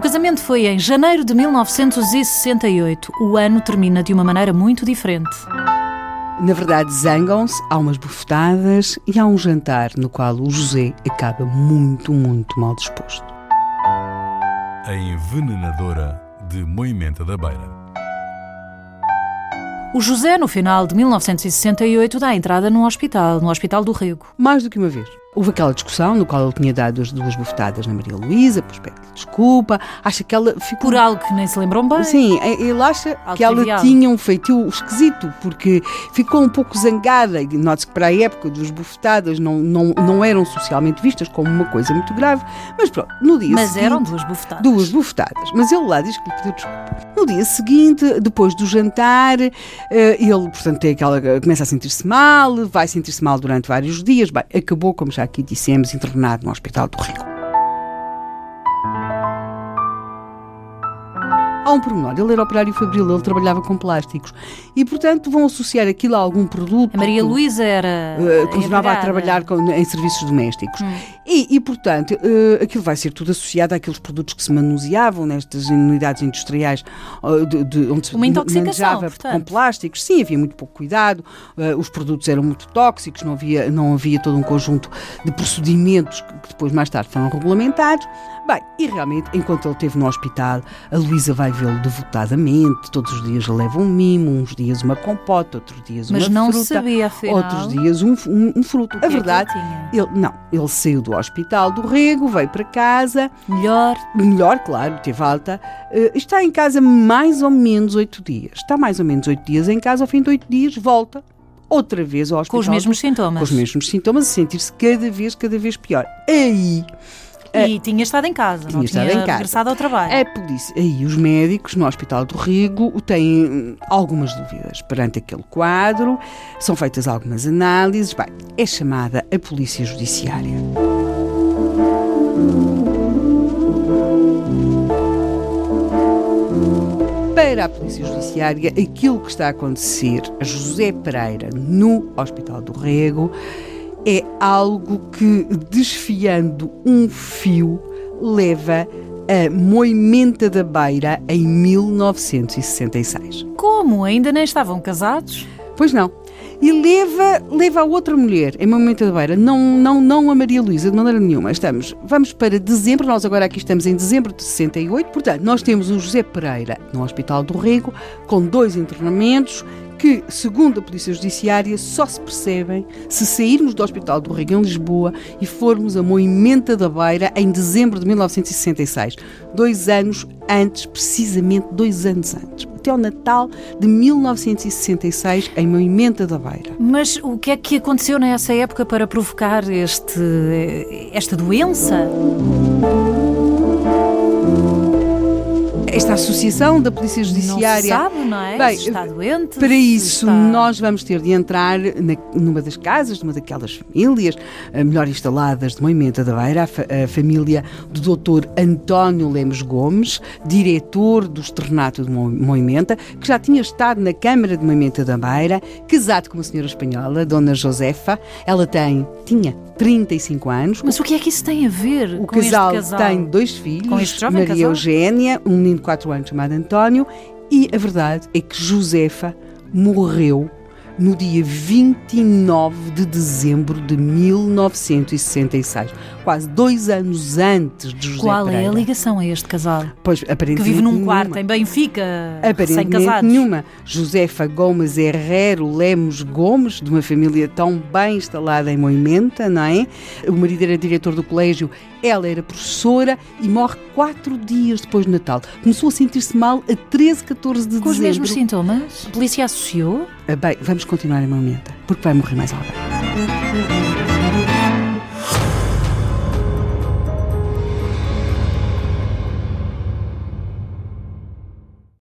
casamento foi em janeiro de 1968. O ano termina de uma maneira muito diferente. Na verdade, zangam-se, há umas bufetadas e há um jantar no qual o José acaba muito, muito mal disposto. A envenenadora de Moimenta da Beira. O José, no final de 1968, dá entrada num hospital, no Hospital do Rego. Mais do que uma vez. Houve aquela discussão no qual ele tinha dado as duas bufetadas na Maria Luísa, depois pede desculpa, acha que ela ficou... Por algo que nem se lembram bem. Sim, ele acha Algo que ela trivial. tinha um feitio esquisito, porque ficou um pouco zangada, e note-se que para a época duas bufetadas não, não, não eram socialmente vistas como uma coisa muito grave, mas pronto, no dia Mas seguinte... eram duas bufetadas. Duas bufetadas, mas ele lá diz que lhe pediu desculpa. No dia seguinte, depois do jantar, eh, ele, portanto, tem aquela, começa a sentir-se mal, vai sentir-se mal durante vários dias. Bem, acabou, como já aqui dissemos, internado no Hospital do Rio. Há um pormenor, ele era operário fabril, ele trabalhava com plásticos e, portanto, vão associar aquilo a algum produto. A Maria Luísa era. Uh, continuava a trabalhar com- em serviços domésticos. Hum. E, e, portanto, uh, aquilo vai ser tudo associado àqueles produtos que se manuseavam nestas unidades industriais uh, de, de- onde se Uma intoxicação, manejava portanto. com plásticos. Sim, havia muito pouco cuidado, uh, os produtos eram muito tóxicos, não havia, não havia todo um conjunto de procedimentos que, depois, mais tarde, foram regulamentados. Bem, e realmente, enquanto ele esteve no hospital, a Luísa vai vê-lo devotadamente, todos os dias leva um mimo, uns dias uma compota, outros dias Mas uma não fruta, sabia, outros dias um, um- um fruto. A é que verdade, ele tinha? ele, não, ele saiu do hospital do Rego, veio para casa, Melhor. melhor, claro, teve alta, eh, está em casa mais ou menos oito dias. Está mais ou menos oito dias em casa, ao fim de oito dias volta outra vez ao Com hospital. os mesmos sintomas. Com os mesmos sintomas, a sentir-se cada vez, cada vez pior. Aí E tinha estado em casa, não Tinha estado tinha em casa. regressado ao trabalho. Por isso. Aí os médicos no Hospital do Rigo têm hum, algumas dúvidas perante aquele quadro, são feitas algumas análises. Bem, é chamada a Polícia Judiciária. Para a Polícia Judiciária, aquilo que está a acontecer a José Pereira no Hospital do Rego é algo que, desfiando um fio, leva a Moimenta da Beira em 1966. Como? Ainda nem estavam casados? Pois não. E leva, leva a outra mulher em Beira, não, não, não a Maria Luísa, de maneira nenhuma. Estamos, vamos para dezembro, nós agora aqui estamos em dezembro de 68, portanto, nós temos o José Pereira no Hospital do Rego, com dois internamentos que, segundo a Polícia Judiciária, só se percebem se sairmos do Hospital do Rego em Lisboa e formos a Moimenta da Beira em dezembro de 1966. Dois anos antes, precisamente dois anos antes. Até ao Natal de 1966, em Moimenta da Beira. Mas o que é que aconteceu nessa época para provocar este, esta doença? Esta associação da Polícia Judiciária. Não sabe, não é? Bem, está doente. Para isso, está- nós vamos ter de entrar na- numa das casas, numa daquelas famílias eh, melhor instaladas de Moimenta da Beira, a, fa- a família do Dr. António Lemos Gomes, diretor do Externato de Mo- Moimenta, que já tinha estado na Câmara de Moimenta da Beira, casado com uma senhora espanhola, Dona Josefa. Ela tem, tinha 35 anos. Mas o que é que isso tem a ver O com casal, este casal? tem dois filhos, Maria casal? Eugénia, um menino de 4 anos chamado António, e a verdade é que Josefa morreu no dia 29 de dezembro de 1966, quase dois anos antes de José Qual é Pereira. a ligação a este casal? Pois, Que aparentemente vive num nenhuma. quarto em Benfica, Aparentemente recém-casados. nenhuma. Josefa Gomes Herrero Lemos Gomes, de uma família tão bem instalada em Moimenta, não é? O marido era diretor do colégio, ela era professora e morre quatro dias depois de Natal. Começou a sentir-se mal a 13, 14 de Com os dezembro. mesmos sintomas? A polícia associou? Ah, Bem, vamos continuar em Moimenta, porque vai morrer mais alguém.